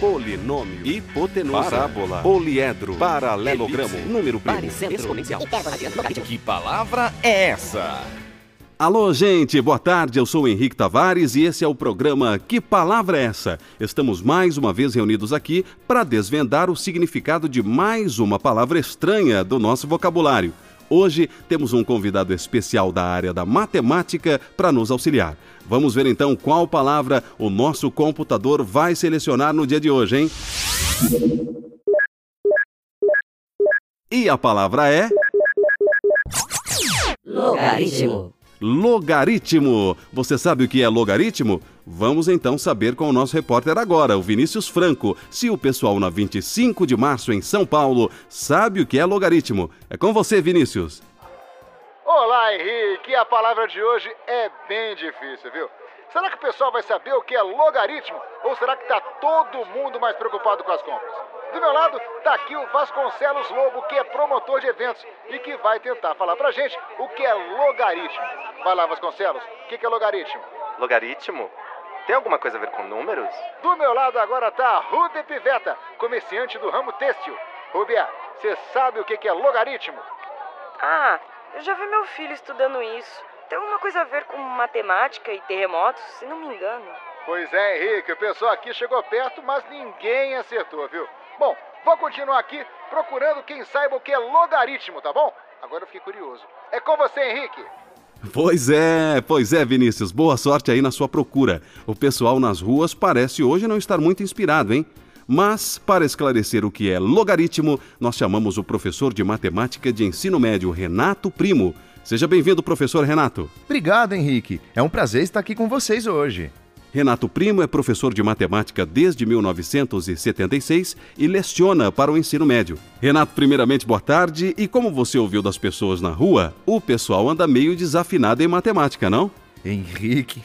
polinômio, hipotenusa, parábola, poliedro, paralelogramo, número primo, exponencial. Que palavra é essa? Alô, gente, boa tarde. Eu sou o Henrique Tavares e esse é o programa Que Palavra é essa? Estamos mais uma vez reunidos aqui para desvendar o significado de mais uma palavra estranha do nosso vocabulário. Hoje temos um convidado especial da área da matemática para nos auxiliar. Vamos ver então qual palavra o nosso computador vai selecionar no dia de hoje, hein? E a palavra é. Logaritmo. Logaritmo. Você sabe o que é logaritmo? Vamos então saber com o nosso repórter agora, o Vinícius Franco, se o pessoal na 25 de março em São Paulo sabe o que é logaritmo. É com você, Vinícius. Olá, Henrique. A palavra de hoje é bem difícil, viu? Será que o pessoal vai saber o que é logaritmo? Ou será que está todo mundo mais preocupado com as compras? Do meu lado está aqui o Vasconcelos Lobo, que é promotor de eventos e que vai tentar falar pra gente o que é logaritmo. Vai lá, Vasconcelos, o que, que é logaritmo? Logaritmo? Tem alguma coisa a ver com números? Do meu lado agora está a Rude Piveta, comerciante do ramo têxtil. Rubia, você sabe o que, que é logaritmo? Ah, eu já vi meu filho estudando isso. Tem alguma coisa a ver com matemática e terremotos, se não me engano. Pois é, Henrique, o pessoal aqui chegou perto, mas ninguém acertou, viu? Bom, vou continuar aqui procurando quem saiba o que é logaritmo, tá bom? Agora eu fiquei curioso. É com você, Henrique. Pois é, pois é, Vinícius. Boa sorte aí na sua procura. O pessoal nas ruas parece hoje não estar muito inspirado, hein? Mas, para esclarecer o que é logaritmo, nós chamamos o professor de matemática de ensino médio, Renato Primo. Seja bem-vindo, professor Renato. Obrigado, Henrique. É um prazer estar aqui com vocês hoje. Renato Primo é professor de matemática desde 1976 e leciona para o ensino médio. Renato, primeiramente, boa tarde. E como você ouviu das pessoas na rua, o pessoal anda meio desafinado em matemática, não? Henrique,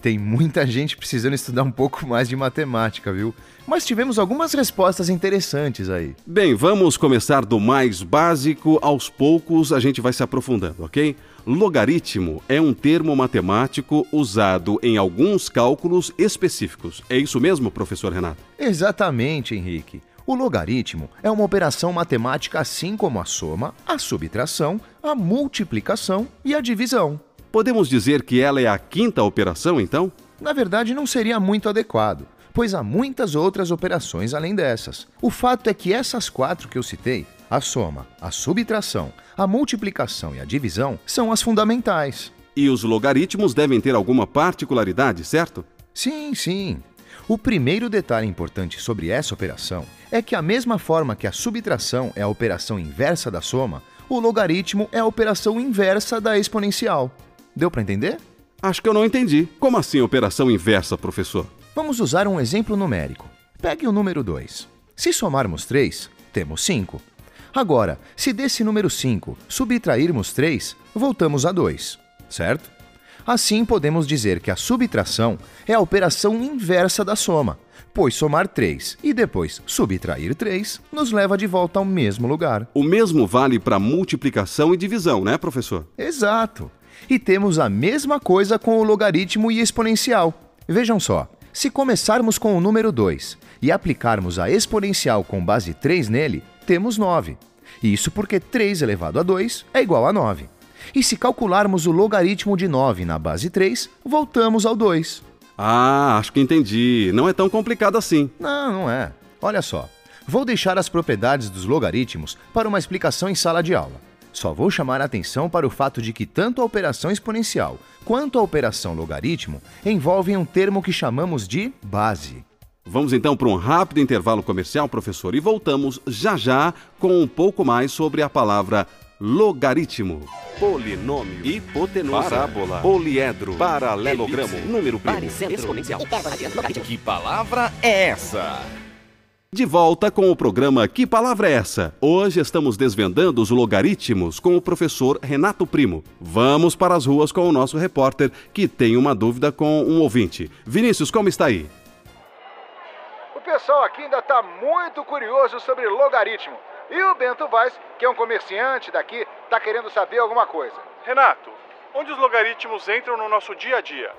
tem muita gente precisando estudar um pouco mais de matemática, viu? Mas tivemos algumas respostas interessantes aí. Bem, vamos começar do mais básico, aos poucos a gente vai se aprofundando, ok? Logaritmo é um termo matemático usado em alguns cálculos específicos. É isso mesmo, professor Renato? Exatamente, Henrique. O logaritmo é uma operação matemática assim como a soma, a subtração, a multiplicação e a divisão. Podemos dizer que ela é a quinta operação, então? Na verdade, não seria muito adequado pois há muitas outras operações além dessas. O fato é que essas quatro que eu citei, a soma, a subtração, a multiplicação e a divisão, são as fundamentais. E os logaritmos devem ter alguma particularidade, certo? Sim, sim. O primeiro detalhe importante sobre essa operação é que, a mesma forma que a subtração é a operação inversa da soma, o logaritmo é a operação inversa da exponencial. Deu para entender? Acho que eu não entendi. Como assim operação inversa, professor? Vamos usar um exemplo numérico. Pegue o número 2. Se somarmos 3, temos 5. Agora, se desse número 5 subtrairmos 3, voltamos a 2, certo? Assim, podemos dizer que a subtração é a operação inversa da soma, pois somar 3 e depois subtrair 3 nos leva de volta ao mesmo lugar. O mesmo vale para multiplicação e divisão, né, professor? Exato. E temos a mesma coisa com o logaritmo e exponencial. Vejam só. Se começarmos com o número 2 e aplicarmos a exponencial com base 3 nele, temos 9. Isso porque 3 elevado a 2 é igual a 9. E se calcularmos o logaritmo de 9 na base 3, voltamos ao 2. Ah, acho que entendi. Não é tão complicado assim. Não, não é. Olha só. Vou deixar as propriedades dos logaritmos para uma explicação em sala de aula. Só vou chamar a atenção para o fato de que tanto a operação exponencial quanto a operação logaritmo envolvem um termo que chamamos de base. Vamos então para um rápido intervalo comercial, professor, e voltamos já já com um pouco mais sobre a palavra logaritmo. Polinômio, hipotenusa, parábola, poliedro, paralelogramo, número primo, exponencial. Que palavra é essa? De volta com o programa Que Palavra é essa? Hoje estamos desvendando os logaritmos com o professor Renato Primo. Vamos para as ruas com o nosso repórter que tem uma dúvida com um ouvinte. Vinícius, como está aí? O pessoal aqui ainda está muito curioso sobre logaritmo. E o Bento Vaz, que é um comerciante daqui, está querendo saber alguma coisa. Renato, onde os logaritmos entram no nosso dia a dia?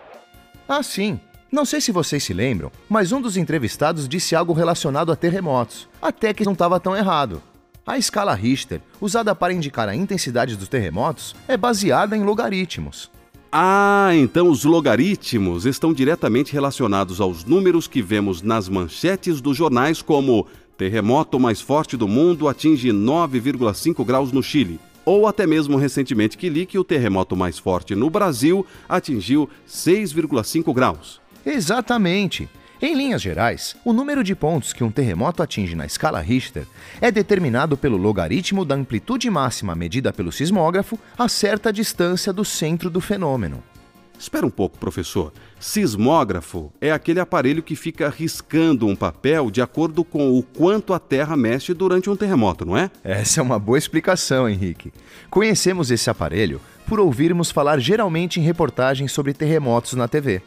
Ah, sim. Não sei se vocês se lembram, mas um dos entrevistados disse algo relacionado a terremotos, até que não estava tão errado. A escala Richter, usada para indicar a intensidade dos terremotos, é baseada em logaritmos. Ah, então os logaritmos estão diretamente relacionados aos números que vemos nas manchetes dos jornais, como terremoto mais forte do mundo atinge 9,5 graus no Chile. Ou até mesmo recentemente que li que o terremoto mais forte no Brasil atingiu 6,5 graus. Exatamente. Em linhas gerais, o número de pontos que um terremoto atinge na escala Richter é determinado pelo logaritmo da amplitude máxima medida pelo sismógrafo a certa distância do centro do fenômeno. Espera um pouco, professor. Sismógrafo é aquele aparelho que fica riscando um papel de acordo com o quanto a Terra mexe durante um terremoto, não é? Essa é uma boa explicação, Henrique. Conhecemos esse aparelho por ouvirmos falar geralmente em reportagens sobre terremotos na TV.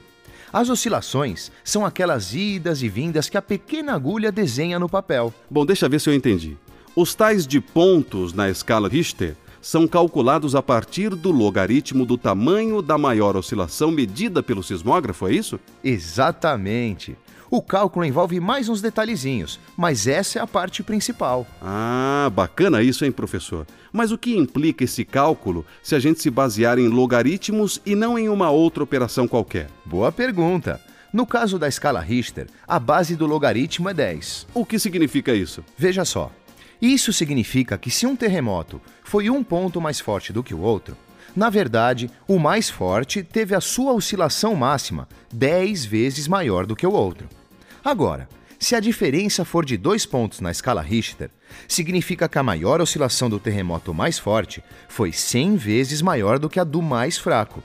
As oscilações são aquelas idas e vindas que a pequena agulha desenha no papel. Bom, deixa ver se eu entendi. Os tais de pontos na escala Richter são calculados a partir do logaritmo do tamanho da maior oscilação medida pelo sismógrafo, é isso? Exatamente. O cálculo envolve mais uns detalhezinhos, mas essa é a parte principal. Ah, bacana isso, hein, professor? Mas o que implica esse cálculo se a gente se basear em logaritmos e não em uma outra operação qualquer? Boa pergunta. No caso da escala Richter, a base do logaritmo é 10. O que significa isso? Veja só. Isso significa que se um terremoto foi um ponto mais forte do que o outro, na verdade, o mais forte teve a sua oscilação máxima 10 vezes maior do que o outro. Agora, se a diferença for de dois pontos na escala Richter, significa que a maior oscilação do terremoto mais forte foi 100 vezes maior do que a do mais fraco.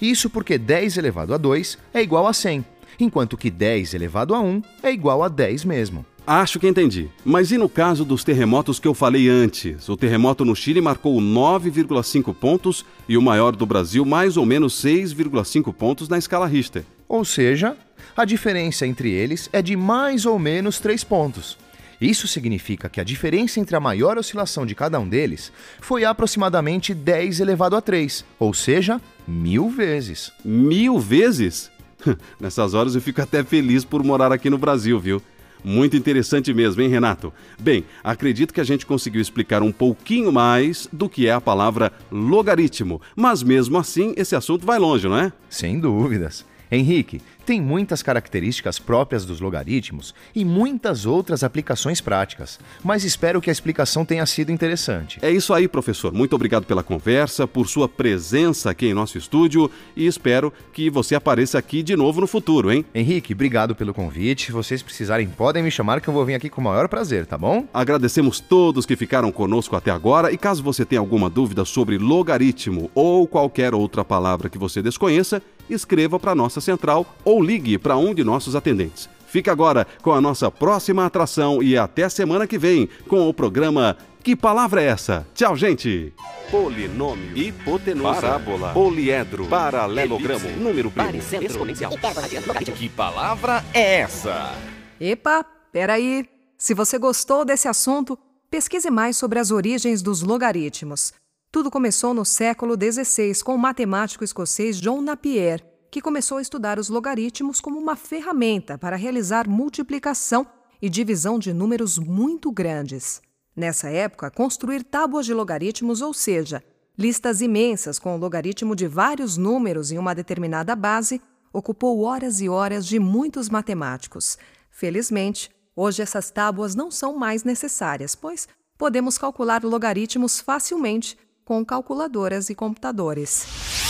Isso porque 10 elevado a 2 é igual a 100, enquanto que 10 elevado a 1 é igual a 10 mesmo. Acho que entendi. Mas e no caso dos terremotos que eu falei antes? O terremoto no Chile marcou 9,5 pontos e o maior do Brasil mais ou menos 6,5 pontos na escala Richter. Ou seja, a diferença entre eles é de mais ou menos 3 pontos. Isso significa que a diferença entre a maior oscilação de cada um deles foi aproximadamente 10 elevado a 3, ou seja, mil vezes. Mil vezes? Nessas horas eu fico até feliz por morar aqui no Brasil, viu? Muito interessante mesmo, hein, Renato? Bem, acredito que a gente conseguiu explicar um pouquinho mais do que é a palavra logaritmo, mas mesmo assim esse assunto vai longe, não é? Sem dúvidas. Henrique, tem muitas características próprias dos logaritmos e muitas outras aplicações práticas, mas espero que a explicação tenha sido interessante. É isso aí, professor. Muito obrigado pela conversa, por sua presença aqui em nosso estúdio e espero que você apareça aqui de novo no futuro, hein? Henrique, obrigado pelo convite. Se vocês precisarem, podem me chamar que eu vou vir aqui com o maior prazer, tá bom? Agradecemos todos que ficaram conosco até agora e caso você tenha alguma dúvida sobre logaritmo ou qualquer outra palavra que você desconheça, escreva para nossa central ou ligue para um de nossos atendentes. Fica agora com a nossa próxima atração e até semana que vem com o programa Que Palavra é Essa? Tchau, gente! Polinômio, hipotenusa, parábola, poliedro, paralelogramo, Elipse, número primo, exponencial. Que palavra é essa? Epa, peraí. Se você gostou desse assunto, pesquise mais sobre as origens dos logaritmos. Tudo começou no século XVI com o matemático escocês John Napier, que começou a estudar os logaritmos como uma ferramenta para realizar multiplicação e divisão de números muito grandes. Nessa época, construir tábuas de logaritmos, ou seja, listas imensas com o logaritmo de vários números em uma determinada base, ocupou horas e horas de muitos matemáticos. Felizmente, hoje essas tábuas não são mais necessárias, pois podemos calcular logaritmos facilmente com calculadoras e computadores.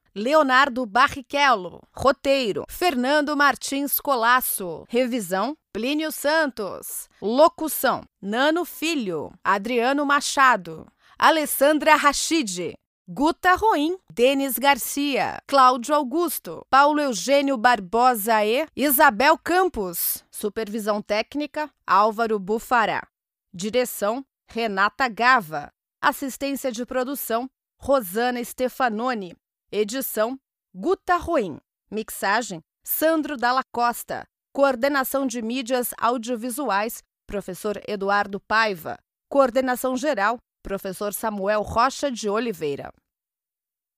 Leonardo Barrichello. Roteiro: Fernando Martins Colasso. Revisão: Plínio Santos. Locução: Nano Filho. Adriano Machado. Alessandra Rachid. Guta Roim, Denis Garcia, Cláudio Augusto, Paulo Eugênio Barbosa e Isabel Campos. Supervisão técnica, Álvaro Bufará. Direção, Renata Gava. Assistência de produção, Rosana Stefanoni. Edição, Guta Roim. Mixagem, Sandro Dalla Costa. Coordenação de mídias audiovisuais, professor Eduardo Paiva. Coordenação geral, professor Samuel Rocha de Oliveira.